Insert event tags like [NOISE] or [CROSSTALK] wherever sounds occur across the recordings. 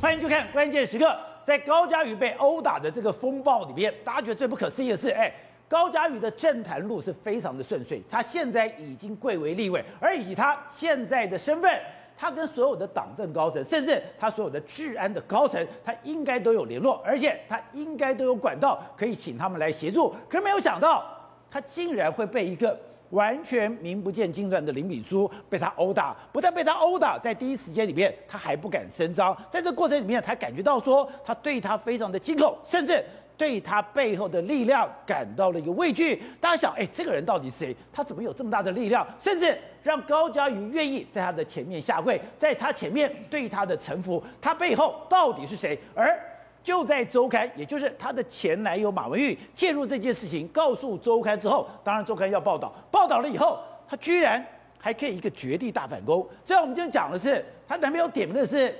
欢迎收看《关键时刻》。在高嘉瑜被殴打的这个风暴里面，大家觉得最不可思议的是，哎，高嘉瑜的政坛路是非常的顺遂，他现在已经贵为立委，而以他现在的身份，他跟所有的党政高层，甚至他所有的治安的高层，他应该都有联络，而且他应该都有管道可以请他们来协助。可是没有想到，他竟然会被一个。完全名不见经传的林炳书被他殴打，不但被他殴打，在第一时间里面他还不敢声张，在这个过程里面，他感觉到说他对他非常的惊恐，甚至对他背后的力量感到了一个畏惧。大家想，哎，这个人到底是谁？他怎么有这么大的力量？甚至让高嘉瑜愿意在他的前面下跪，在他前面对他的臣服，他背后到底是谁？而就在周刊，也就是他的前男友马文玉介入这件事情，告诉周刊之后，当然周刊要报道，报道了以后，他居然还可以一个绝地大反攻。这样我们今天讲的是，他男朋友点名的是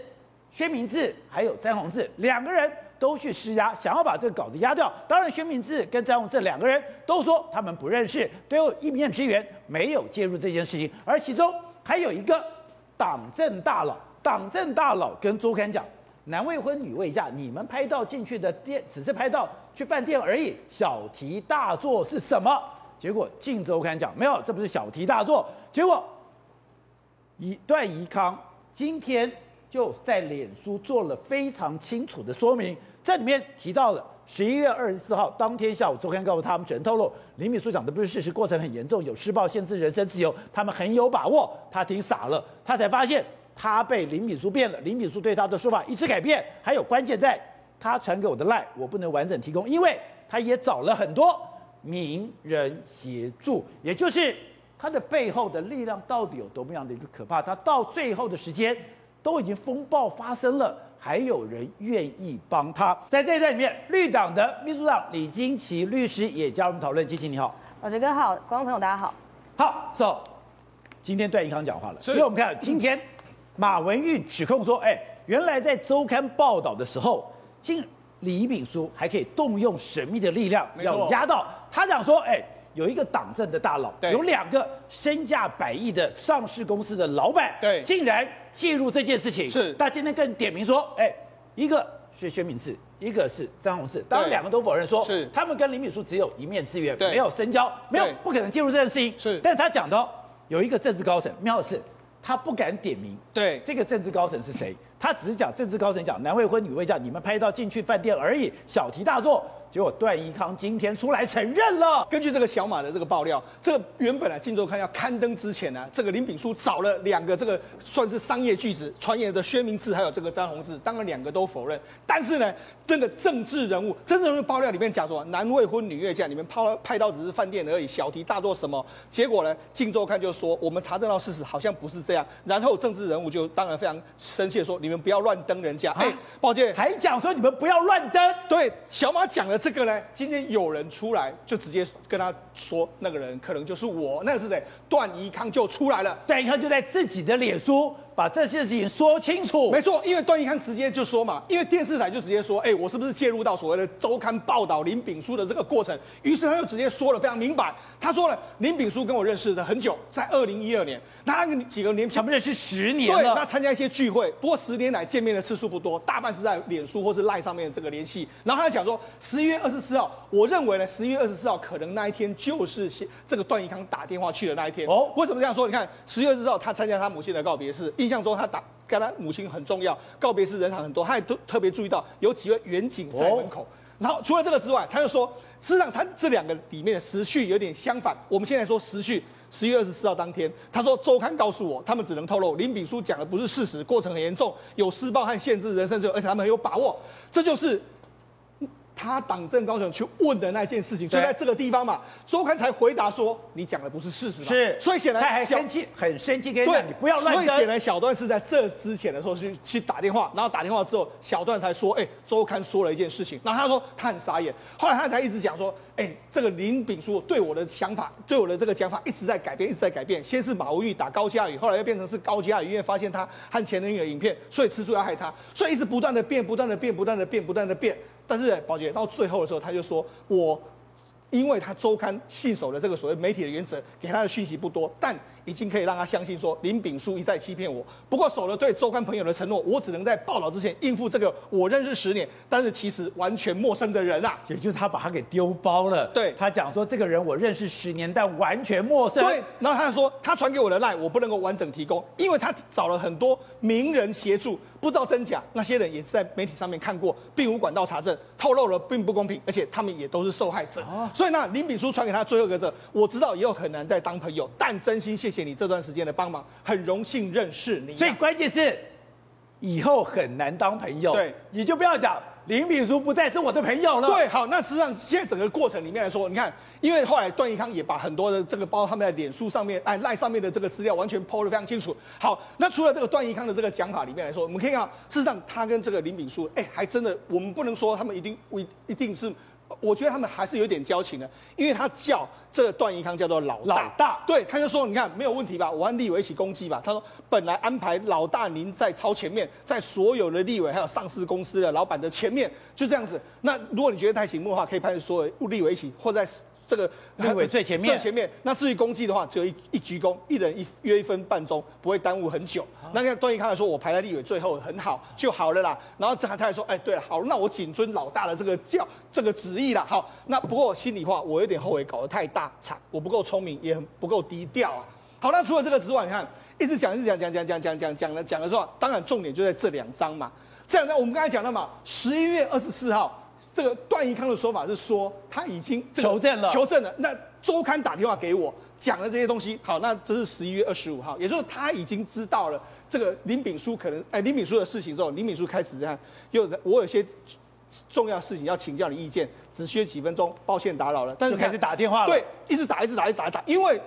薛明志，还有詹宏志两个人都去施压，想要把这个稿子压掉。当然，薛明志跟詹宏志两个人都说他们不认识，都有一面之缘，没有介入这件事情。而其中还有一个党政大佬，党政大佬跟周刊讲。男未婚女未嫁，你们拍到进去的店只是拍到去饭店而已，小题大做是什么？结果《镜周刊》讲没有，这不是小题大做。结果，以段怡康今天就在脸书做了非常清楚的说明，这里面提到了十一月二十四号当天下午，周刊告诉他们，只能透露林炳书讲的不是事实，过程很严重，有施暴限制人身自由，他们很有把握。他挺傻了，他才发现。他被林炳书变了，林炳书对他的说法一直改变，还有关键在，他传给我的赖我不能完整提供，因为他也找了很多名人协助，也就是他的背后的力量到底有多么样的一个可怕？他到最后的时间都已经风暴发生了，还有人愿意帮他。在这一段里面，绿党的秘书长李金奇律师也加入我们讨论。菁琪你好，老杰哥好，观众朋友大家好。好，so 今天段宜康讲话了，所以我们看今天。马文玉指控说：“哎，原来在周刊报道的时候，竟李炳书还可以动用神秘的力量，要压到他讲说：哎，有一个党政的大佬，有两个身价百亿的上市公司的老板，对，竟然介入这件事情。是，他今天更点名说：哎，一个是薛明志，一个是张宏志，当然两个都否认说，是。他们跟李炳书只有一面之缘，没有深交，没有不可能介入这件事情。是，但是他讲到有一个政治高层，妙的是。”他不敢点名，对这个政治高层是谁？他只是讲政治高层讲男未婚女未嫁，你们拍到进去饭店而已，小题大做。结果段宜康今天出来承认了。根据这个小马的这个爆料，这个原本啊，《镜周刊》要刊登之前呢，这个林炳书找了两个这个算是商业巨子，传言的薛明志还有这个詹宏志，当然两个都否认。但是呢，这个政治人物，真正的爆料里面讲说男未婚女未嫁，你们拍拍到只是饭店而已，小题大做什么？结果呢，《镜周刊》就说我们查证到事实好像不是这样。然后政治人物就当然非常生气的说，你们不要乱登人家。哎，抱歉，还讲说你们不要乱登。对，小马讲了。这个呢，今天有人出来就直接跟他说，那个人可能就是我，那个是谁？段宜康就出来了，段宜康就在自己的脸书。把这些事情说清楚，没错，因为段宜康直接就说嘛，因为电视台就直接说，哎，我是不是介入到所谓的周刊报道林炳书的这个过程？于是他就直接说了非常明白，他说了，林炳书跟我认识的很久，在二零一二年，那个几个年前不认识十年了，对，他参加一些聚会，不过十年来见面的次数不多，大半是在脸书或是赖上面的这个联系。然后他讲说，十一月二十四号，我认为呢，十一月二十四号可能那一天就是这个段宜康打电话去的那一天。哦，为什么这样说？你看十月二十四号他参加他母亲的告别式。印象中，他打跟他母亲很重要，告别式人场很多，他也特特别注意到有几位远景在门口。然后除了这个之外，他就说，事实上他这两个里面的时序有点相反。我们现在说时序，十月二十四号当天，他说周刊告诉我，他们只能透露林炳书讲的不是事实，过程很严重，有施暴和限制人身自由，而且他们很有把握。这就是。他党政高层去问的那件事情，就在这个地方嘛。周刊才回答说，你讲的不是事实嘛。是，所以显然他还生气，很生气，跟你不要乱登。所以显然小段是在这之前的时候去去打电话，然后打电话之后，小段才说，哎，周刊说了一件事情。然后他说他很傻眼，后来他才一直讲说，哎，这个林炳书对我的想法，对我的这个讲法一直在改变，一直在改变。先是马无玉打高嘉宇，后来又变成是高嘉宇，因为发现他和前男友影片，所以吃醋要害他，所以一直不断的变，不断的变，不断的变，不断的变。但是宝杰到最后的时候，他就说：“我因为他周刊信守的这个所谓媒体的原则，给他的讯息不多，但已经可以让他相信说林秉枢一再欺骗我。不过守了对周刊朋友的承诺，我只能在报道之前应付这个我认识十年，但是其实完全陌生的人啊。也就是他把他给丢包了。对，他讲说这个人我认识十年，但完全陌生。对，然后他说他传给我的赖我不能够完整提供，因为他找了很多名人协助。不知道真假，那些人也是在媒体上面看过，并无管道查证，透露了并不公平，而且他们也都是受害者。哦、所以呢，林炳书传给他最后一个字，我知道以后很难再当朋友，但真心谢谢你这段时间的帮忙，很荣幸认识你。所以关键是以后很难当朋友，对，你就不要讲。林秉枢不再是我的朋友了。对，好，那实际上现在整个过程里面来说，你看，因为后来段宜康也把很多的这个包括他们在脸书上面、哎赖上面的这个资料完全抛的非常清楚。好，那除了这个段宜康的这个讲法里面来说，我们可以看到，事实上他跟这个林秉枢，哎，还真的，我们不能说他们一定一一定是。我觉得他们还是有点交情的，因为他叫这个段宜康叫做老大，老大，对，他就说，你看没有问题吧，我和立委一起攻击吧。他说本来安排老大您在超前面，在所有的立委还有上市公司的老板的前面，就这样子。那如果你觉得太醒目的话，可以派所有立委一起，或在。这个立委最前面，最前面。那至于公祭的话，只有一一鞠躬，一人一约一分半钟，不会耽误很久。啊、那像段宜康来说，我排在立委最后很好就好了啦。然后他他还说，哎，对了，好，那我谨遵老大的这个教这个旨意啦。好，那不过心里话，我有点后悔搞得太大场，我不够聪明，也很不够低调啊。好，那除了这个之外，你看一直讲一直讲讲讲讲讲讲讲了讲了之后，当然重点就在这两张嘛。这两张我们刚才讲了嘛，十一月二十四号。这个段宜康的说法是说他已经求证了，求证了。那周刊打电话给我讲了这些东西。好，那这是十一月二十五号，也就是他已经知道了这个林炳书可能哎林炳书的事情之后，林炳书开始这样，又我有些重要事情要请教你意见，只需要几分钟，抱歉打扰了。但是开始打电话了，对，一直打一直打一直打一直打，因为。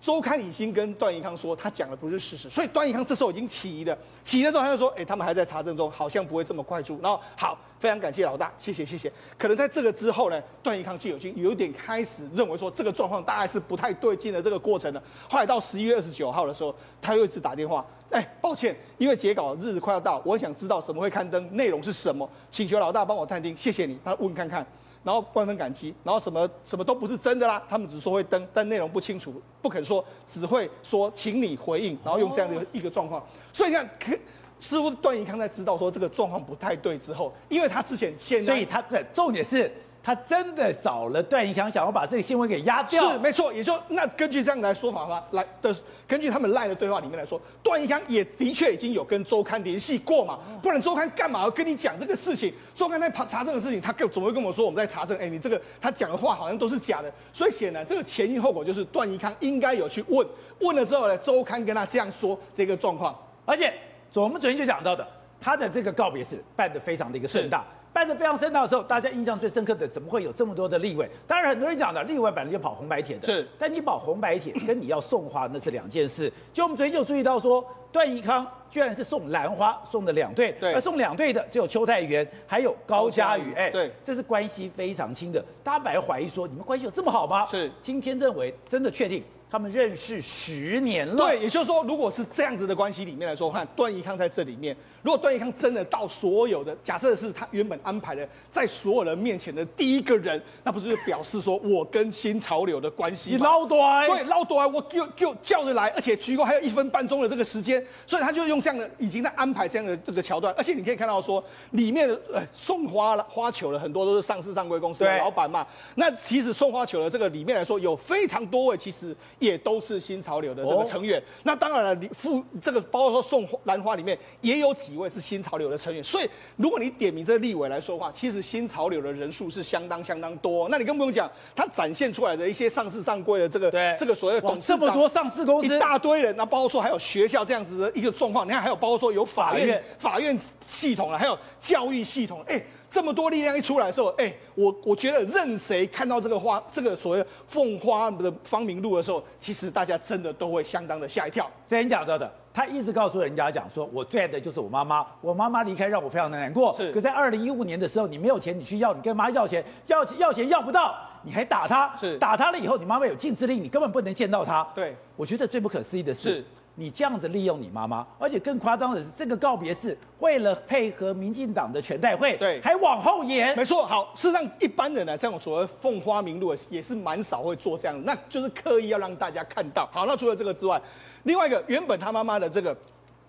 周刊已经跟段宜康说，他讲的不是事实，所以段宜康这时候已经起疑了。起疑的时候，他就说：“哎、他们还在查证中，好像不会这么快出。”然后，好，非常感谢老大，谢谢谢谢。可能在这个之后呢，段宜康就已经有点开始认为说，这个状况大概是不太对劲的这个过程了。后来到十一月二十九号的时候，他又一次打电话：“哎、抱歉，因为截稿日子快要到，我想知道什么会刊登，内容是什么，请求老大帮我探听，谢谢你。”他问看看。然后万分感激，然后什么什么都不是真的啦，他们只说会登，但内容不清楚，不肯说，只会说请你回应，然后用这样的一个状况。所以你看，可似乎段宜康在知道说这个状况不太对之后，因为他之前现在，所以他的重点是。他真的找了段宜康，想要把这个新闻给压掉。是没错，也就那根据这样来说法的话，来的根据他们赖的对话里面来说，段宜康也的确已经有跟周刊联系过嘛，不然周刊干嘛要跟你讲这个事情？周刊在查查证的事情，他怎么会跟我说我们在查证？哎，你这个他讲的话好像都是假的，所以显然这个前因后果就是段宜康应该有去问，问了之后呢，周刊跟他这样说这个状况，而且我们昨天就讲到的，他的这个告别式办得非常的一个盛大。办得非常盛大的时候，大家印象最深刻的，怎么会有这么多的立委？当然，很多人讲的立委本来就跑红白帖的，是。但你跑红白帖跟你要送花那是两件事。就我们昨天就注意到说，段宜康居然是送兰花，送的两对，对。而送两对的只有邱泰源还有高嘉瑜，哎，对，这是关系非常亲的。大家本来怀疑说，你们关系有这么好吗？是。今天认为真的确定。他们认识十年了，对，也就是说，如果是这样子的关系里面来说，看段宜康在这里面，如果段奕康真的到所有的假设是他原本安排的，在所有人面前的第一个人，那不是就表示说我跟新潮流的关系？你捞短，对，捞短，我就就叫着来，而且鞠躬还有一分半钟的这个时间，所以他就用这样的已经在安排这样的这个桥段，而且你可以看到说里面的呃送花了花球的很多都是上市上柜公司的老板嘛，那其实送花球的这个里面来说有非常多位其实。也都是新潮流的这个成员，哦、那当然了，你附这个包括说送兰花里面也有几位是新潮流的成员，所以如果你点名这个立委来说话，其实新潮流的人数是相当相当多。那你更不用讲，他展现出来的一些上市上柜的这个对这个所谓的董事长这么多上市公司，一大堆人，那包括说还有学校这样子的一个状况，你看还有包括说有法院法院，系统啊，还有教育系统，哎。这么多力量一出来的时候，哎、欸，我我觉得任谁看到这个花，这个所谓凤花的芳名录的时候，其实大家真的都会相当的吓一跳。之前讲到的，他一直告诉人家讲说，我最爱的就是我妈妈，我妈妈离开让我非常的难过。是。可在二零一五年的时候，你没有钱，你去要，你跟妈要钱，要要钱要不到，你还打他。是。打他了以后，你妈妈有禁制令，你根本不能见到他。对。我觉得最不可思议的是。是你这样子利用你妈妈，而且更夸张的是，这个告别式为了配合民进党的全代会，对，还往后延。没错，好，事实上一般人呢，这种所谓奉花名录也是蛮少会做这样，那就是刻意要让大家看到。好，那除了这个之外，另外一个原本他妈妈的这个。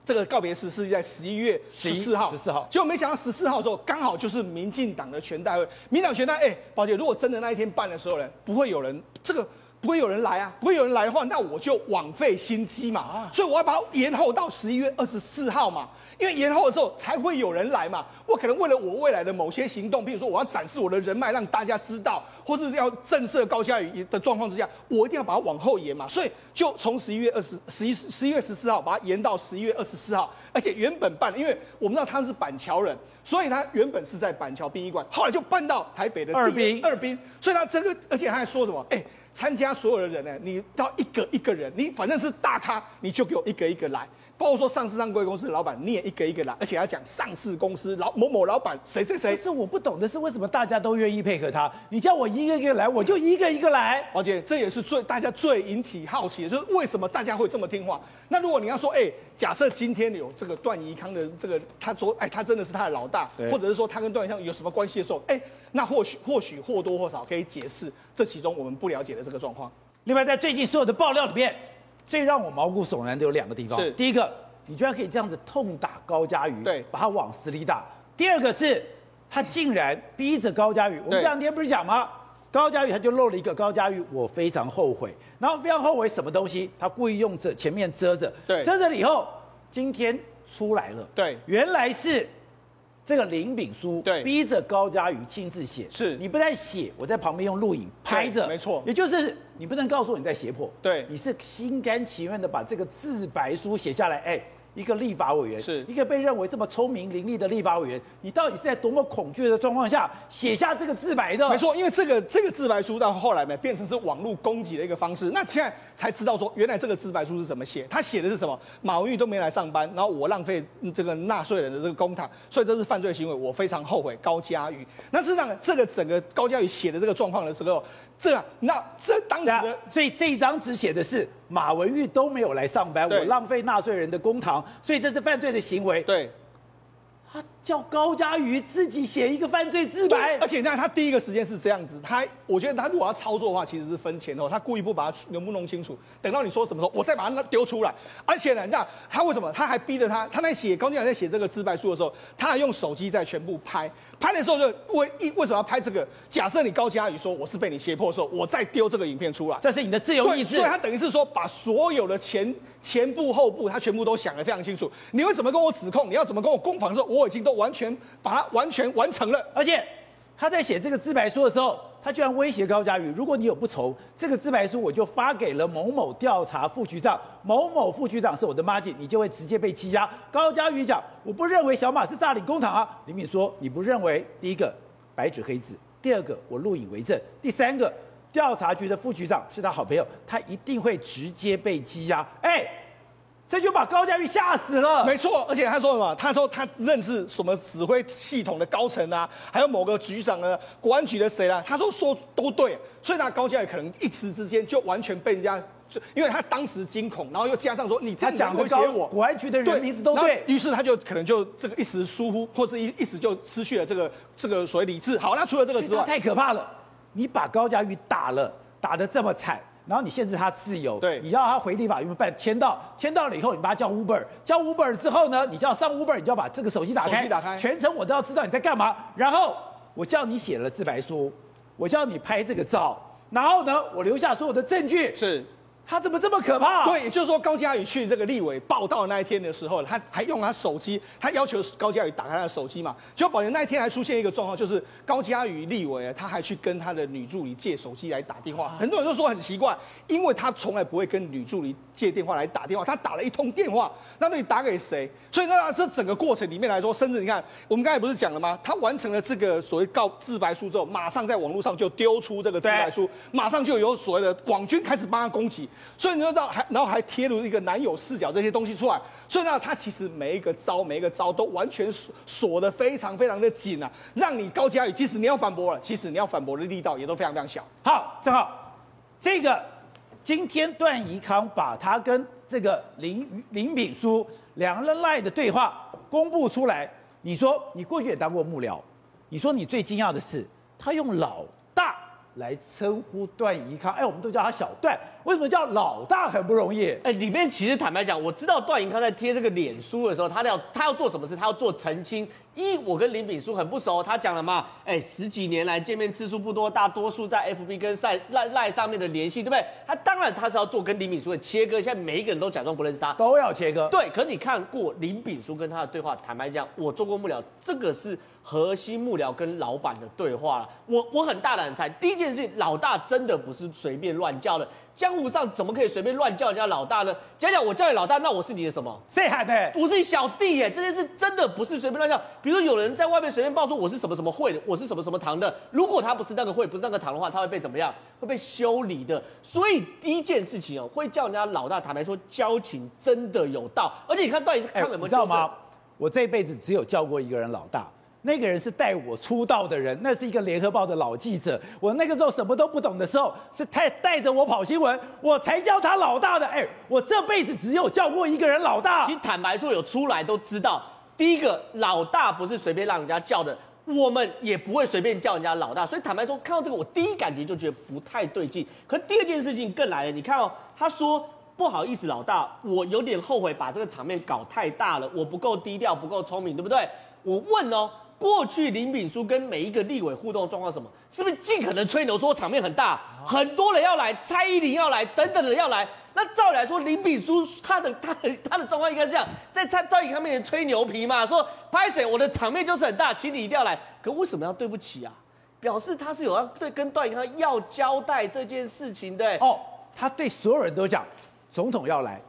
这个告别式是在十一月十四号，十四号，结果没想到十四号的时候刚好就是民进党的全代会，民党全代，哎，宝姐，如果真的那一天办的时候呢，不会有人这个。不会有人来啊！不会有人来的话，那我就枉费心机嘛。啊、所以我要把它延后到十一月二十四号嘛，因为延后的时候才会有人来嘛。我可能为了我未来的某些行动，比如说我要展示我的人脉，让大家知道，或者是要震慑高嘉宇的状况之下，我一定要把它往后延嘛。所以就从十一月二十十一十一月十四号把它延到十一月二十四号，而且原本办，因为我们知道他是板桥人，所以他原本是在板桥殡仪馆，后来就搬到台北的二殡二殡，所以他这个，而且他还说什么？哎。参加所有的人呢，你到一个一个人，你反正是大咖，你就给我一个一个来。包括说上市上柜公司的老板，你也一个一个来，而且要讲上市公司老某某老板谁谁谁。可是我不懂的是，为什么大家都愿意配合他？你叫我一个一个来，我就一个一个来。而且这也是最大家最引起好奇的，就是为什么大家会这么听话？那如果你要说，哎，假设今天有这个段宜康的这个，他说，哎，他真的是他的老大，或者是说他跟段宜康有什么关系的时候，哎，那或许或许或多或少可以解释这其中我们不了解的这个状况。另外，在最近所有的爆料里面，最让我毛骨悚然的有两个地方。是第一个。你居然可以这样子痛打高佳瑜，对，把他往死里打。第二个是，他竟然逼着高佳瑜。我们这两天不是讲吗？高佳瑜他就漏了一个高佳瑜，我非常后悔。然后非常后悔什么东西？他故意用这前面遮着，对，遮着了以后，今天出来了，对，原来是这个林炳书，对，逼着高嘉瑜亲自写。是。你不在写，我在旁边用录影拍着，没错，也就是你不能告诉我你在胁迫，对，你是心甘情愿的把这个自白书写下来，哎。一个立法委员，是一个被认为这么聪明伶俐的立法委员，你到底是在多么恐惧的状况下写下这个自白的？没错，因为这个这个自白书到后来呢，变成是网络攻击的一个方式。那现在才知道说，原来这个自白书是怎么写？他写的是什么？马文玉都没来上班，然后我浪费这个纳税人的这个公帑，所以这是犯罪行为，我非常后悔。高嘉瑜，那事实上，这个整个高嘉瑜写的这个状况的时候。这，那这当时的，所以这一张纸写的是马文玉都没有来上班，我浪费纳税人的公堂，所以这是犯罪的行为。对。他叫高嘉瑜自己写一个犯罪自白，而且你看他第一个时间是这样子，他我觉得他如果要操作的话，其实是分前后，他故意不把它能不弄清楚，等到你说什么时候，我再把它丢出来。而且呢，你看他为什么他还逼着他，他在写高嘉瑜在写这个自白书的时候，他还用手机在全部拍，拍的时候就为为什么要拍这个？假设你高嘉瑜说我是被你胁迫的时候，我再丢这个影片出来，这是你的自由意志。所以他等于是说把所有的前前部后部他全部都想得非常清楚。你会怎么跟我指控？你要怎么跟我攻防的时候，我已经都完全。把它完全完成了，而且他在写这个自白书的时候，他居然威胁高嘉瑜：如果你有不从，这个自白书我就发给了某某调查副局长，某某副局长是我的麻吉，你就会直接被羁押。高嘉瑜讲：我不认为小马是诈领公帑啊。林敏说：你不认为？第一个白纸黑字，第二个我录影为证，第三个调查局的副局长是他好朋友，他一定会直接被羁押。哎。这就把高嘉瑜吓死了。没错，而且他说什么？他说他认识什么指挥系统的高层啊，还有某个局长呢，国安局的谁啊？他说说都对，所以他高嘉瑜可能一时之间就完全被人家，就因为他当时惊恐，然后又加上说你这样讲威胁我，国安局的人名字都对，于是他就可能就这个一时疏忽，或是一一时就失去了这个这个所谓理智。好，那除了这个之外，太可怕了，你把高嘉瑜打了，打得这么惨。然后你限制他自由，对，你要他回立法院办签到，签到了以后，你把他叫 Uber，叫 Uber 之后呢，你就要上 Uber，你就要把这个手机打开，手机打开，全程我都要知道你在干嘛。然后我叫你写了自白书，我叫你拍这个照，然后呢，我留下所有的证据。是。他怎么这么可怕？对，也就是说高嘉宇去这个立委报道的那一天的时候，他还用他手机，他要求高嘉宇打开他的手机嘛。结果宝杰那一天还出现一个状况，就是高嘉宇立委他还去跟他的女助理借手机来打电话。很多人都说很奇怪，因为他从来不会跟女助理借电话来打电话，他打了一通电话，那到底打给谁？所以那这整个过程里面来说，甚至你看我们刚才不是讲了吗？他完成了这个所谓告自白书之后，马上在网络上就丢出这个自白书，马上就有所谓的网军开始帮他攻击。所以你知道，还然后还贴入一个男友视角这些东西出来，所以呢，他其实每一个招，每一个招都完全锁锁得非常非常的紧啊，让你高嘉宇，即使你要反驳了，其实你要反驳的力道也都非常非常小。好，正好这个今天段宜康把他跟这个林林炳书两人赖的对话公布出来，你说你过去也当过幕僚，你说你最惊讶的是他用老大来称呼段宜康，哎，我们都叫他小段。为什么叫老大很不容易？哎，里面其实坦白讲，我知道段宜康在贴这个脸书的时候，他要他要做什么事？他要做澄清。一，我跟林炳书很不熟，他讲了嘛，哎，十几年来见面次数不多，大多数在 FB 跟赖赖赖上面的联系，对不对？他当然他是要做跟林炳书的切割，现在每一个人都假装不认识他，都要切割。对，可你看过林炳书跟他的对话，坦白讲，我做过幕僚，这个是核心幕僚跟老板的对话了。我我很大胆猜，第一件事情，老大真的不是随便乱叫的。江湖上怎么可以随便乱叫人家老大呢？讲讲我叫你老大，那我是你的什么？谁喊的？我是你小弟耶！这件事真的不是随便乱叫。比如说有人在外面随便报说我是什么什么会的，我是什么什么堂的，如果他不是那个会，不是那个堂的话，他会被怎么样？会被修理的。所以第一件事情哦，会叫人家老大，坦白说交情真的有道。而且你看段宜康有没有？你知道吗？我这辈子只有叫过一个人老大。那个人是带我出道的人，那是一个联合报的老记者。我那个时候什么都不懂的时候，是他带着我跑新闻，我才叫他老大的。哎，我这辈子只有叫过一个人老大。其实坦白说，有出来都知道，第一个老大不是随便让人家叫的，我们也不会随便叫人家老大。所以坦白说，看到这个，我第一感觉就觉得不太对劲。可第二件事情更来了，你看哦，他说不好意思，老大，我有点后悔把这个场面搞太大了，我不够低调，不够聪明，对不对？我问哦。过去林炳书跟每一个立委互动状况什么？是不是尽可能吹牛说场面很大，很多人要来，蔡依林要来，等等的要来？那照理来说，林炳书他的他的他的状况应该是这样，在蔡段宜康面前吹牛皮嘛，说拍谁我的场面就是很大，请你一定要来。可为什么要对不起啊？表示他是有要对跟段宜康要交代这件事情的哦。他对所有人都讲，总统要来，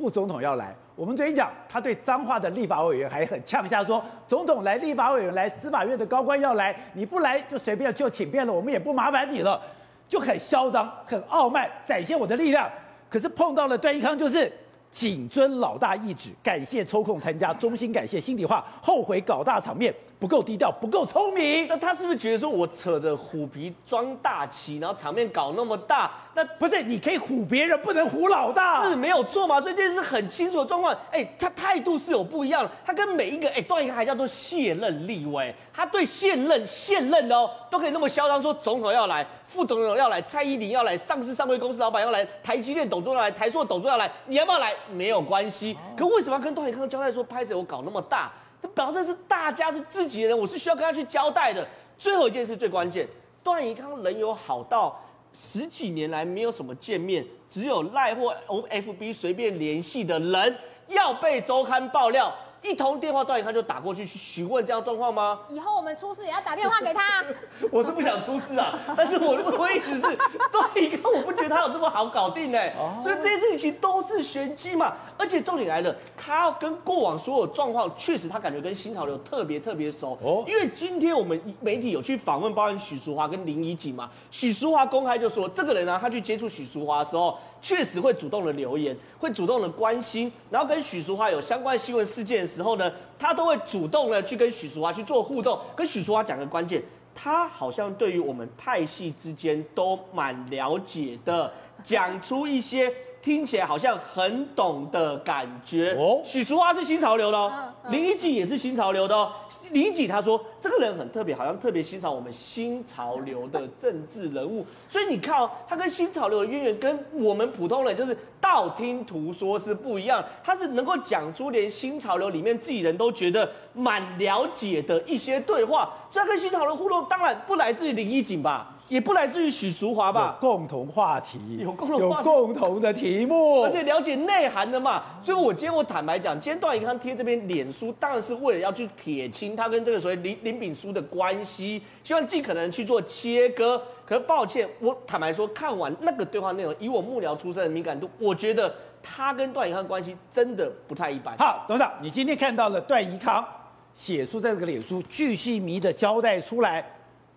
副总统要来。我们昨天讲，他对脏话的立法委员还很呛下说，总统来，立法委员来，司法院的高官要来，你不来就随便就请便了，我们也不麻烦你了，就很嚣张，很傲慢，展现我的力量。可是碰到了段宜康，就是谨遵老大意旨，感谢抽空参加，衷心感谢，心里话，后悔搞大场面。不够低调，不够聪明。那他是不是觉得说我扯着虎皮装大旗，然后场面搞那么大？那不是你可以唬别人，不能唬老大，是没有错嘛？所以这是很清楚的状况。哎，他态度是有不一样的。他跟每一个哎，段宜康还叫做卸任立委，他对现任现任的哦，都可以那么嚣张，说总统要来，副总统要来，蔡依林要来，上市上柜公司老板要来，台积电董座要来，台塑董座要来，你要不要来？没有关系。可为什么要跟段宜康交代说拍谁我搞那么大？这表示是大家是自己的人，我是需要跟他去交代的。最后一件事最关键，段宜康人有好到十几年来没有什么见面，只有赖或 O F B 随便联系的人要被周刊爆料。一通电话，段宜康就打过去去询问这样状况吗？以后我们出事也要打电话给他。[LAUGHS] 我是不想出事啊，但是我我一直是段宜康，我不觉得他有那么好搞定哎，所以这些事情其实都是玄机嘛。而且重点来了，他跟过往所有状况，确实他感觉跟新潮流特别特别熟哦。因为今天我们媒体有去访问，包含许淑华跟林怡景嘛，许淑华公开就说，这个人呢、啊，他去接触许淑华的时候。确实会主动的留言，会主动的关心，然后跟许淑华有相关新闻事件的时候呢，他都会主动的去跟许淑华去做互动。跟许淑华讲个关键，他好像对于我们派系之间都蛮了解的，讲出一些听起来好像很懂的感觉。哦，许淑华是新潮流的哦，林一锦也是新潮流的哦。林宜景他说这个人很特别，好像特别欣赏我们新潮流的政治人物，[LAUGHS] 所以你看哦，他跟新潮流的渊源跟我们普通人就是道听途说是不一样，他是能够讲出连新潮流里面自己人都觉得蛮了解的一些对话，所以他跟新潮流互动当然不来自于林一锦吧。也不来自于许淑华吧？共同话题，有共同话题，有共同的题目，而且了解内涵的嘛。所以，我今天我坦白讲，今天段宜康贴这边脸书，当然是为了要去撇清他跟这个所谓林林炳书的关系，希望尽可能去做切割。可是抱歉，我坦白说，看完那个对话内容，以我幕僚出身的敏感度，我觉得他跟段宜康关系真的不太一般。好，董事长，你今天看到了段宜康写出在这个脸书，巨细靡的交代出来。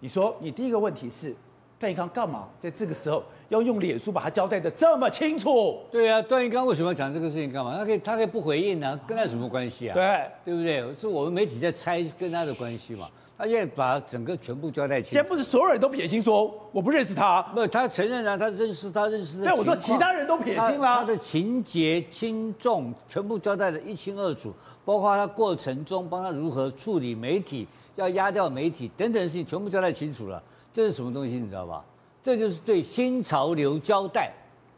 你说，你第一个问题是？段宜康干嘛在这个时候要用脸书把他交代的这么清楚？对啊，段宜康为什么要讲这个事情干嘛？他可以他可以不回应啊，跟他有什么关系啊？对，对不对？是我们媒体在猜跟他的关系嘛？他现在把整个全部交代清楚。现在不是所有人都撇清说我不认识他？不，他承认啊，他认识他认识的。对，我说其他人都撇清了。他的情节轻重全部交代的一清二楚，包括他过程中帮他如何处理媒体，要压掉媒体等等的事情，全部交代清楚了。这是什么东西？你知道吧？这就是对新潮流交代，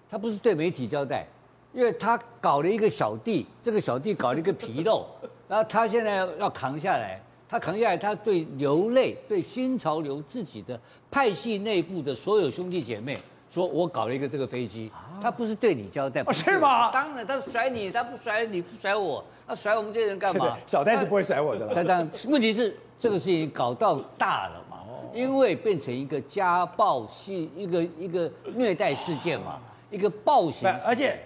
他不是对媒体交代，因为他搞了一个小弟，这个小弟搞了一个纰漏，[LAUGHS] 然后他现在要扛下来，他扛下来，他对流泪，对新潮流自己的派系内部的所有兄弟姐妹说：“我搞了一个这个飞机。”他不是对你交代，不是，是吗？当然，他甩你，他不甩你，不甩我，他甩我们这些人干嘛？小戴是不会甩我的。他当然，问题是这个事情搞到大了嘛。因为变成一个家暴系，一个一个虐待事件嘛，一个暴行，而且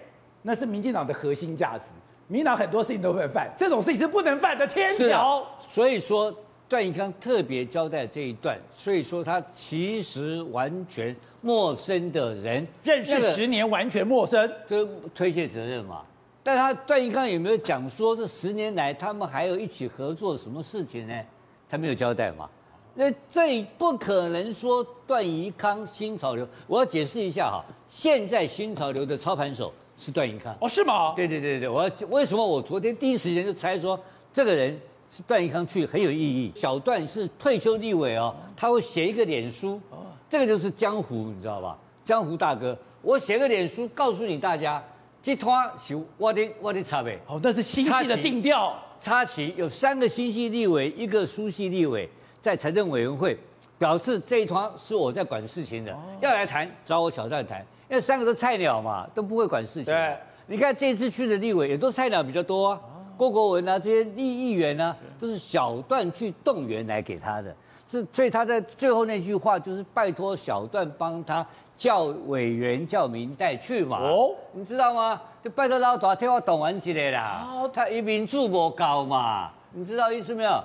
那是民进党的核心价值，民进党很多事情都会犯，这种事情是不能犯的天条。所以说段宜康特别交代这一段，所以说他其实完全陌生的人，认识十年完全陌生，这推卸责任嘛。但他段宜康有没有讲说这十年来他们还有一起合作什么事情呢？他没有交代嘛。那这不可能说段宜康新潮流，我要解释一下哈。现在新潮流的操盘手是段宜康哦，是吗？对对对对，我要为什么我昨天第一时间就猜说这个人是段宜康去很有意义。小段是退休立委哦，他会写一个脸书，这个就是江湖，你知道吧？江湖大哥，我写个脸书告诉你大家，这摊是我的我的差别。哦，那是新系的定调。插旗有三个新系立委，一个苏系立委。在财政委员会表示这一团是我在管事情的，要来谈找我小段谈，因为三个都菜鸟嘛，都不会管事情。对，你看这次去的立委也都菜鸟比较多啊，郭国文啊这些立议员啊，都是小段去动员来给他的，是所以他在最后那句话就是拜托小段帮他叫委员叫民代去嘛。哦，你知道吗？就拜托老大替我动员起来啦。他一民主不高嘛，你知道意思没有？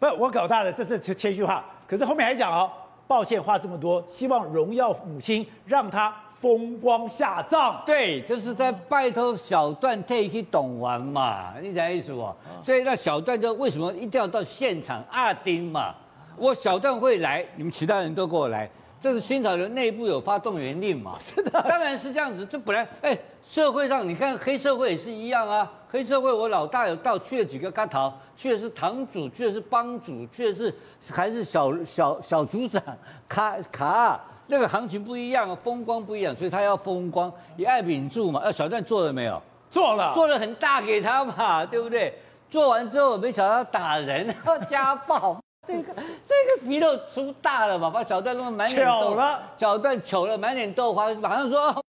不，我搞大了，这是谦虚话。可是后面还讲哦，抱歉话这么多，希望荣耀母亲让他风光下葬。对，就是在拜托小段替去懂玩嘛，你讲意思不？所以那小段就为什么一定要到现场阿丁嘛？我小段会来，你们其他人都给我来。这是新潮流内部有发动员令嘛？[LAUGHS] 是的，当然是这样子。这本来哎，社会上你看黑社会也是一样啊。黑社会我老大有到去了几个干头，去的是堂主，去的是帮主，去的是还是小小小组长卡卡，那个行情不一样，风光不一样，所以他要风光，也爱秉住嘛。呃，小段做了没有？做了，做了很大给他嘛，对不对？做完之后没想到打人，[LAUGHS] 要家暴。这个这个皮肉出大了吧，把小段弄得满脸痘，了小段糗了，满脸豆花，马上说，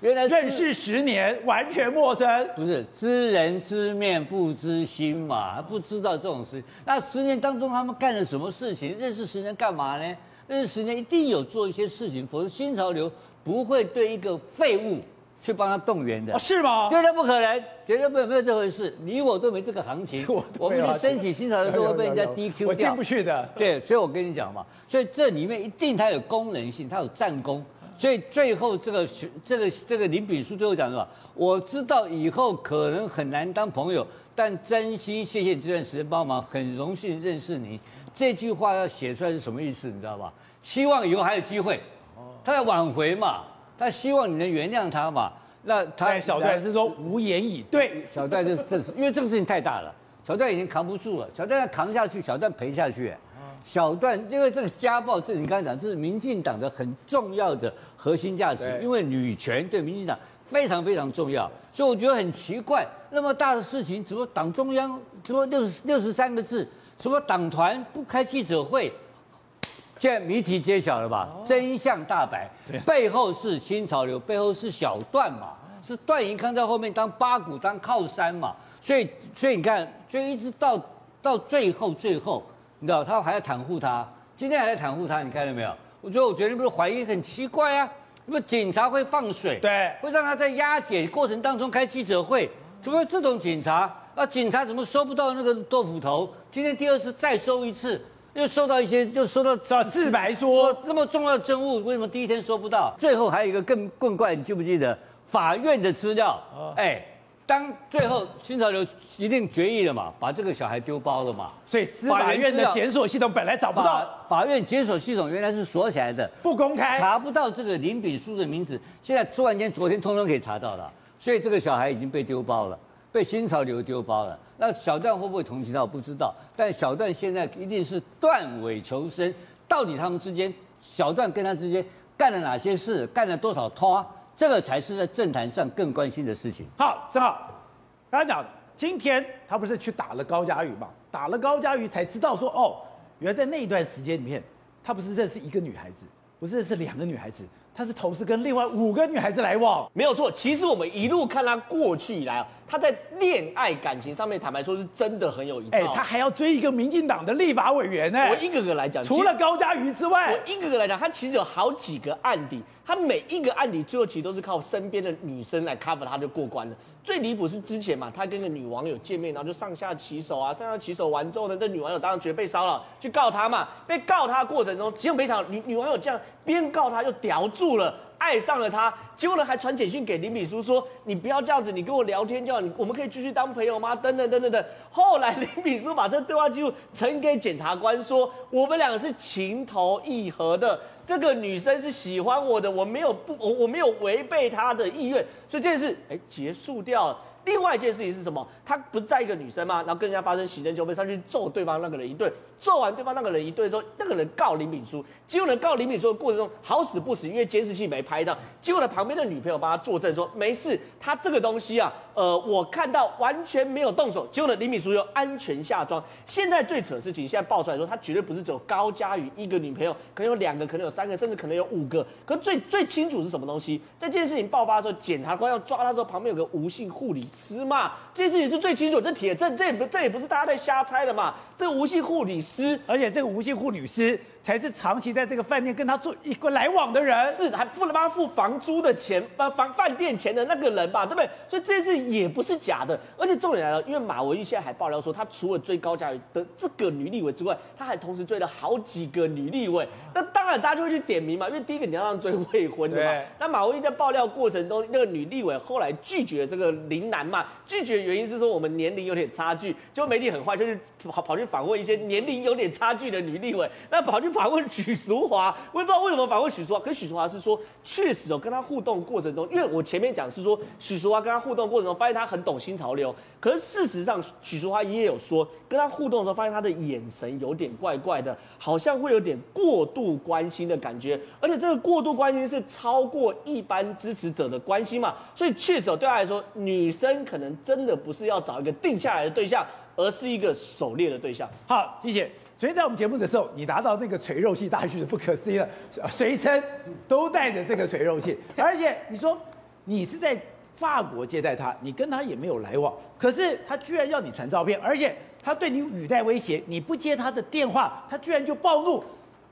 原来认识十年，完全陌生，不是知人知面不知心嘛，不知道这种事情。那十年当中他们干了什么事情？认识十年干嘛呢？认识十年一定有做一些事情，否则新潮流不会对一个废物。去帮他动员的，哦、是吗？绝对不可能，绝对没有没有这回事。你我都没这个行情，[LAUGHS] 我，我们去申请新潮流都会被人家 DQ 掉，我进不去的。对，所以我跟你讲嘛，所以这里面一定它有功能性，它有战功。所以最后这个这个这个林炳书最后讲什么？我知道以后可能很难当朋友，但真心谢谢你这段时间帮忙，很荣幸认识你。这句话要写出来是什么意思？你知道吧？希望以后还有机会，他要挽回嘛。他希望你能原谅他嘛？那他小戴是说无言以对。小戴就这是 [LAUGHS] 因为这个事情太大了，小戴已经扛不住了。小戴要扛下去，小戴赔下去。小段因为这个家暴，这你刚才讲，这是民进党的很重要的核心价值，因为女权对民进党非常非常重要。所以我觉得很奇怪，那么大的事情，怎么党中央，什么六十六十三个字，什么党团不开记者会。现在谜题揭晓了吧？真相大白，背后是新潮流，背后是小段嘛，是段银康在后面当八股当靠山嘛，所以所以你看，所以一直到到最后最后，你知道他还要袒护他，今天还在袒护他，你看到没有？我觉得我觉得你不是怀疑很奇怪啊？那么警察会放水，对，会让他在押解过程当中开记者会，怎么会这种警察？啊，警察怎么收不到那个豆腐头？今天第二次再收一次。又收到一些，就收到找自白说说那么重要的证物，为什么第一天收不到？最后还有一个更更怪，你记不记得法院的资料？哎，当最后新潮流一定决议了嘛，把这个小孩丢包了嘛。所以司法院的检索系统本来找不到，法，法院检索系统原来是锁起来的，不公开，查不到这个林炳书的名字。现在突然间昨天通通可以查到了，所以这个小孩已经被丢包了。被新潮流丢包了，那小段会不会同情他？我不知道。但小段现在一定是断尾求生，到底他们之间，小段跟他之间干了哪些事，干了多少拖，这个才是在政坛上更关心的事情。好，正好，刚才讲，今天他不是去打了高嘉瑜嘛？打了高嘉瑜才知道说，哦，原来在那一段时间里面，他不是认识一个女孩子，不是认识两个女孩子。他是同时跟另外五个女孩子来往，没有错。其实我们一路看他过去以来啊，他在恋爱感情上面，坦白说是真的很有一套。哎，他还要追一个民进党的立法委员呢。我一个个来讲，除了高嘉瑜之外，我一个个来讲，他其实有好几个案底，他每一个案底最后其实都是靠身边的女生来 cover，他就过关了。最离谱是之前嘛，他跟个女网友见面，然后就上下其手啊，上下其手完之后呢，这女网友当然觉得被骚扰，去告他嘛。被告他过程中，结果没想到女女网友这样边告他又叼住了。爱上了他，结果呢还传简讯给林炳书说：“你不要这样子，你跟我聊天就好，你我们可以继续当朋友吗？”等等等等等。后来林炳书把这对话记录呈给检察官说：“我们两个是情投意合的，这个女生是喜欢我的，我没有不我我没有违背她的意愿，所以这件事哎结束掉了。”另外一件事情是什么？他不是载一个女生吗？然后跟人家发生行政纠纷，上去揍对方那个人一顿，揍完对方那个人一顿之后，那个人告林敏书，结果呢告林敏书的过程中好死不死，因为监视器没拍到，结果呢旁边的女朋友帮他作证说没事，他这个东西啊，呃，我看到完全没有动手，结果呢林敏书又安全下装。现在最扯的事情，现在爆出来说他绝对不是只有高嘉瑜一个女朋友，可能有两个，可能有三个，甚至可能有五个。可最最清楚是什么东西？在这件事情爆发的时候，检察官要抓他的时候，旁边有个无性护理师嘛，这件事情是最清楚，这铁证，这也不这也不是大家在瞎猜的嘛。这个吴姓护理师，而且这个吴姓护理师才是长期在这个饭店跟他做一个来往的人，是还付了帮他付房租的钱，房房饭店钱的那个人吧，对不对？所以这件事也不是假的。而且重点来了，因为马文玉现在还爆料说，他除了追高嘉瑜的这个女立委之外，他还同时追了好几个女立委。那当然大家就会去点名嘛，因为第一个你要让追未婚的嘛。[LAUGHS] 那马文玉在爆料过程中，那个女立委后来拒绝了这个林楠嘛，拒绝的原因是说我们年龄有点差距，就媒体很坏，就是跑跑去访问一些年龄有点差距的女立委，那跑去访问许淑华，我也不知道为什么访问许淑华，可是许淑华是说确实哦，跟他互动过程中，因为我前面讲是说许淑华跟他互动过程中发现他很懂新潮流，可是事实上许淑华也有说跟他互动的时候发现他的眼神有点怪怪的，好像会有点过度关心的感觉，而且这个过度关心是超过一般支持者的关心嘛，所以确实对他来说，女生可能真的不是要找一个定下来的对象。而是一个狩猎的对象。好，谢谢，昨天在我们节目的时候，你拿到那个锤肉系大师的不可思议了，随身都带着这个锤肉系，而且你说你是在法国接待他，你跟他也没有来往，可是他居然要你传照片，而且他对你语带威胁，你不接他的电话，他居然就暴怒。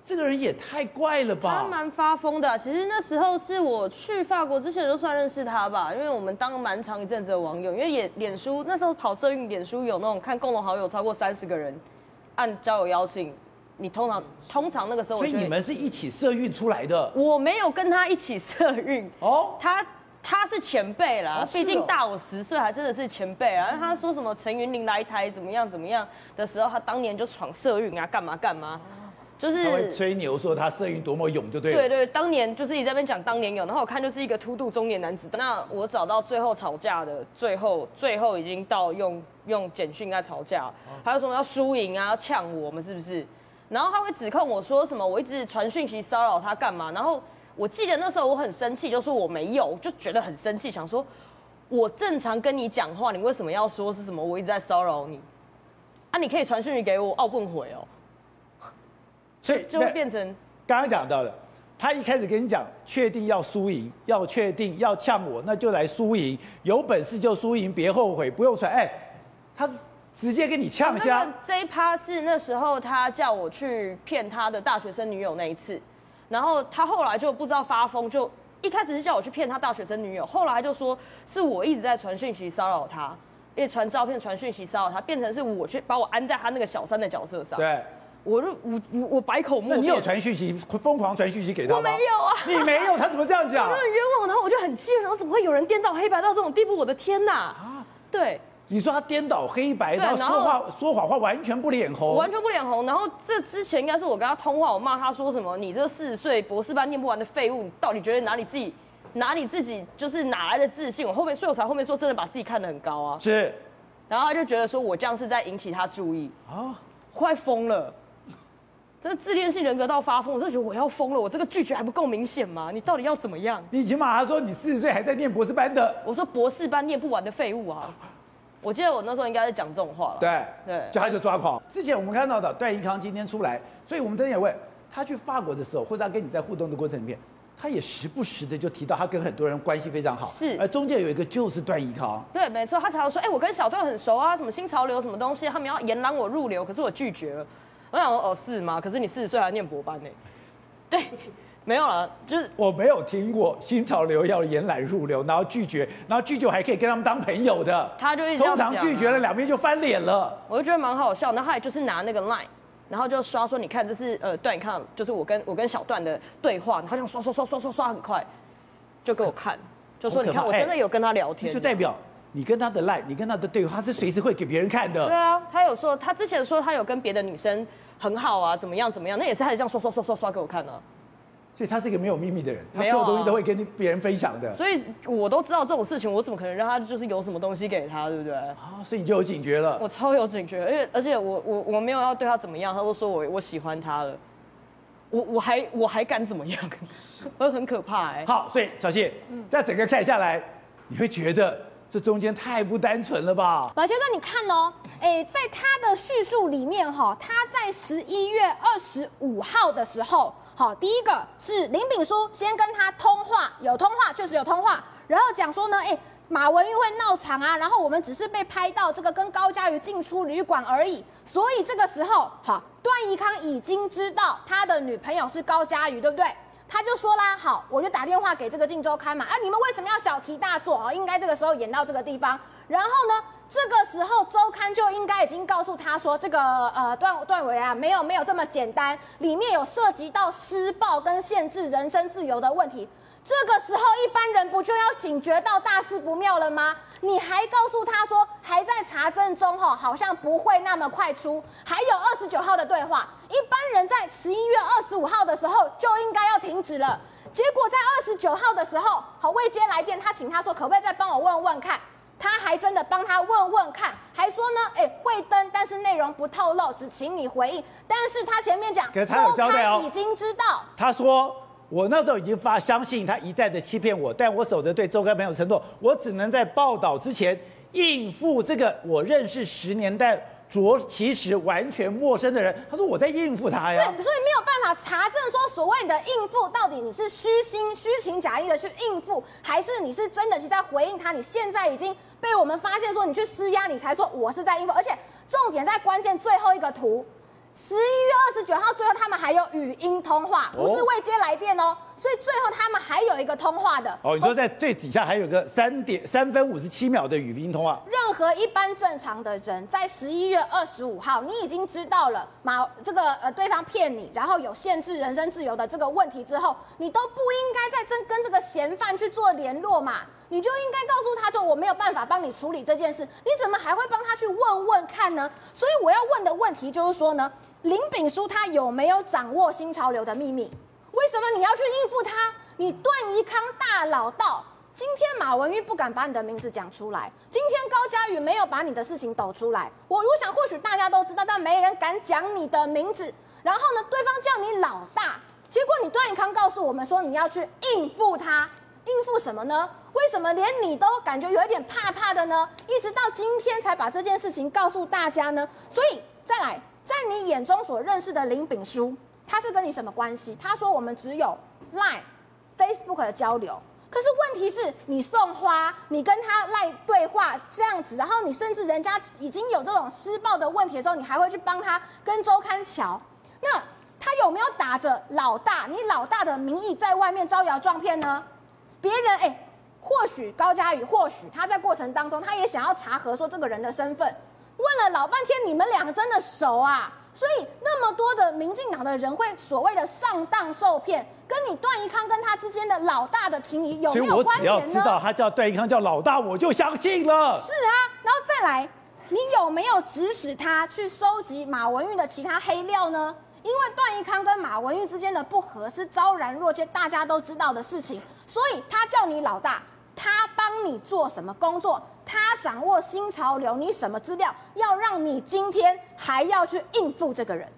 这个人也太怪了吧！他蛮发疯的。其实那时候是我去法国之前就算认识他吧，因为我们当蛮长一阵子的网友。因为脸脸书那时候跑社运，脸书有那种看共同好友超过三十个人，按交友邀请，你通常通常那个时候，所以你们是一起社运出来的？我没有跟他一起社运哦，他他是前辈啦，毕竟大我十岁，还真的是前辈啊。他说什么陈云林来台怎么样怎么样的时候，他当年就闯社运啊，干嘛干嘛。就是他会吹牛说他社运多么勇，就对了。对对，当年就是一直在那边讲当年勇，然后我看就是一个秃度中年男子。那我找到最后吵架的，最后最后已经到用用简讯在吵架，还有什么要输赢啊，要呛我们是不是？然后他会指控我说什么，我一直传讯息骚扰他干嘛？然后我记得那时候我很生气，就说我没有，就觉得很生气，想说我正常跟你讲话，你为什么要说是什么？我一直在骚扰你啊？你可以传讯息给我，奥不回哦。所以就会变成刚刚讲到的，他一开始跟你讲，确定要输赢，要确定要呛我，那就来输赢，有本事就输赢，别后悔，不用传。哎，他直接跟你呛下。这一趴是那时候他叫我去骗他的大学生女友那一次，然后他后来就不知道发疯，就一开始是叫我去骗他大学生女友，后来就说是我一直在传讯息骚扰他，因为传照片、传讯息骚扰他，变成是我去把我安在他那个小三的角色上。对。我就我我我百口莫辩。那你有传讯息，疯狂传讯息给他吗？我没有啊，你没有，他怎么这样讲？我就很冤枉，然后我就很气，然后怎么会有人颠倒黑白到这种地步？我的天呐！啊，对。你说他颠倒黑白，然后说话说谎话，完全不脸红，完全不脸红。然后这之前应该是我跟他通话，我骂他说什么？你这四十岁博士班念不完的废物，到底觉得哪里自己哪里自己就是哪来的自信？我后面所以我才后面说真的把自己看得很高啊。是，然后他就觉得说我这样是在引起他注意啊，快疯了，这自恋性人格到发疯，我就觉得我要疯了。我这个拒绝还不够明显吗？你到底要怎么样？你已经骂他说你四十岁还在念博士班的，我说博士班念不完的废物啊。我记得我那时候应该是讲这种话了。对对，就他就抓狂。之前我们看到的段宜康今天出来，所以我们真的也问他去法国的时候，或者他跟你在互动的过程里面，他也时不时的就提到他跟很多人关系非常好。是，而中间有一个就是段宜康。对，没错，他常常说，哎、欸，我跟小段很熟啊，什么新潮流什么东西，他们要延揽我入流，可是我拒绝了。我想说，哦，是吗？可是你四十岁还念博班呢？对。没有了，就是我没有听过新潮流要延揽入流，然后拒绝，然后拒绝还可以跟他们当朋友的。他就一直、啊、通常拒绝了，两边就翻脸了。我就觉得蛮好笑，然后他也就是拿那个 line，然后就刷说，你看这是呃段，你看就是我跟我跟小段的对话，然后这样刷刷刷刷刷刷很快，就给我看，就说你看我真的有跟他聊天，就代表你跟他的 line，你跟他的对话他是随时会给别人看的。对啊，他有说他之前说他有跟别的女生很好啊，怎么样怎么样，那也是他这样刷刷刷刷刷给我看的、啊。所以他是一个没有秘密的人，他所有东西都会跟别人分享的。啊、所以我都知道这种事情，我怎么可能让他就是有什么东西给他，对不对？啊，所以你就有警觉了。我超有警觉，而且而且我我我没有要对他怎么样，他都说我我喜欢他了，我我还我还敢怎么样？[LAUGHS] 我很可怕哎、欸。好，所以小谢，在整个看下来，你会觉得。这中间太不单纯了吧？宝杰哥，你看哦，哎，在他的叙述里面哈，他在十一月二十五号的时候，好，第一个是林炳书先跟他通话，有通话，确实有通话，然后讲说呢，哎，马文玉会闹场啊，然后我们只是被拍到这个跟高嘉瑜进出旅馆而已，所以这个时候，好，段宜康已经知道他的女朋友是高嘉瑜，对不对？他就说啦，好，我就打电话给这个《镜周刊》嘛，啊，你们为什么要小题大做啊？应该这个时候演到这个地方，然后呢，这个时候周刊就应该已经告诉他说，这个呃段段伟啊，没有没有这么简单，里面有涉及到施暴跟限制人身自由的问题。这个时候，一般人不就要警觉到大事不妙了吗？你还告诉他说还在查证中，哈，好像不会那么快出。还有二十九号的对话，一般人在十一月二十五号的时候就应该要停止了。结果在二十九号的时候，好，未接来电，他请他说可不可以再帮我问问看，他还真的帮他问问看，还说呢，哎，会登，但是内容不透露，只请你回应。但是他前面讲，周刊已经知道，他说。我那时候已经发相信他一再的欺骗我，但我守着对周刊朋友承诺，我只能在报道之前应付这个我认识十年但着其实完全陌生的人。他说我在应付他呀，对，所以没有办法查证说所谓的应付到底你是虚心虚情假意的去应付，还是你是真的是在回应他？你现在已经被我们发现说你去施压，你才说我是在应付，而且重点在关键最后一个图。十一月二十九号，最后他们还有语音通话，不是未接来电哦，所以最后他们还有一个通话的。哦，你说在最底下还有个三点三分五十七秒的语音通话。任何一般正常的人，在十一月二十五号，你已经知道了马这个呃对方骗你，然后有限制人身自由的这个问题之后，你都不应该再跟跟这个嫌犯去做联络嘛？你就应该告诉他，就我没有办法帮你处理这件事，你怎么还会帮他去问问看呢？所以我要问的问题就是说呢，林炳书他有没有掌握新潮流的秘密？为什么你要去应付他？你段宜康大佬道，今天马文玉不敢把你的名字讲出来，今天高嘉宇没有把你的事情抖出来，我我想或许大家都知道，但没人敢讲你的名字。然后呢，对方叫你老大，结果你段宜康告诉我们说你要去应付他。应付什么呢？为什么连你都感觉有一点怕怕的呢？一直到今天才把这件事情告诉大家呢？所以再来，在你眼中所认识的林炳书，他是跟你什么关系？他说我们只有 lie、Facebook 的交流，可是问题是你送花，你跟他 Line 对话这样子，然后你甚至人家已经有这种施暴的问题的时候，你还会去帮他跟周刊桥，那他有没有打着老大、你老大的名义在外面招摇撞骗呢？别人哎，或许高嘉宇，或许他在过程当中，他也想要查核说这个人的身份。问了老半天，你们两个真的熟啊？所以那么多的民进党的人会所谓的上当受骗，跟你段宜康跟他之间的老大的情谊有没有关联呢？所以我只要知道他叫段宜康叫老大，我就相信了。是啊，然后再来，你有没有指使他去收集马文玉的其他黑料呢？因为段奕康跟马文玉之间的不和是昭然若揭，大家都知道的事情，所以他叫你老大，他帮你做什么工作？他掌握新潮流，你什么资料要让你今天还要去应付这个人？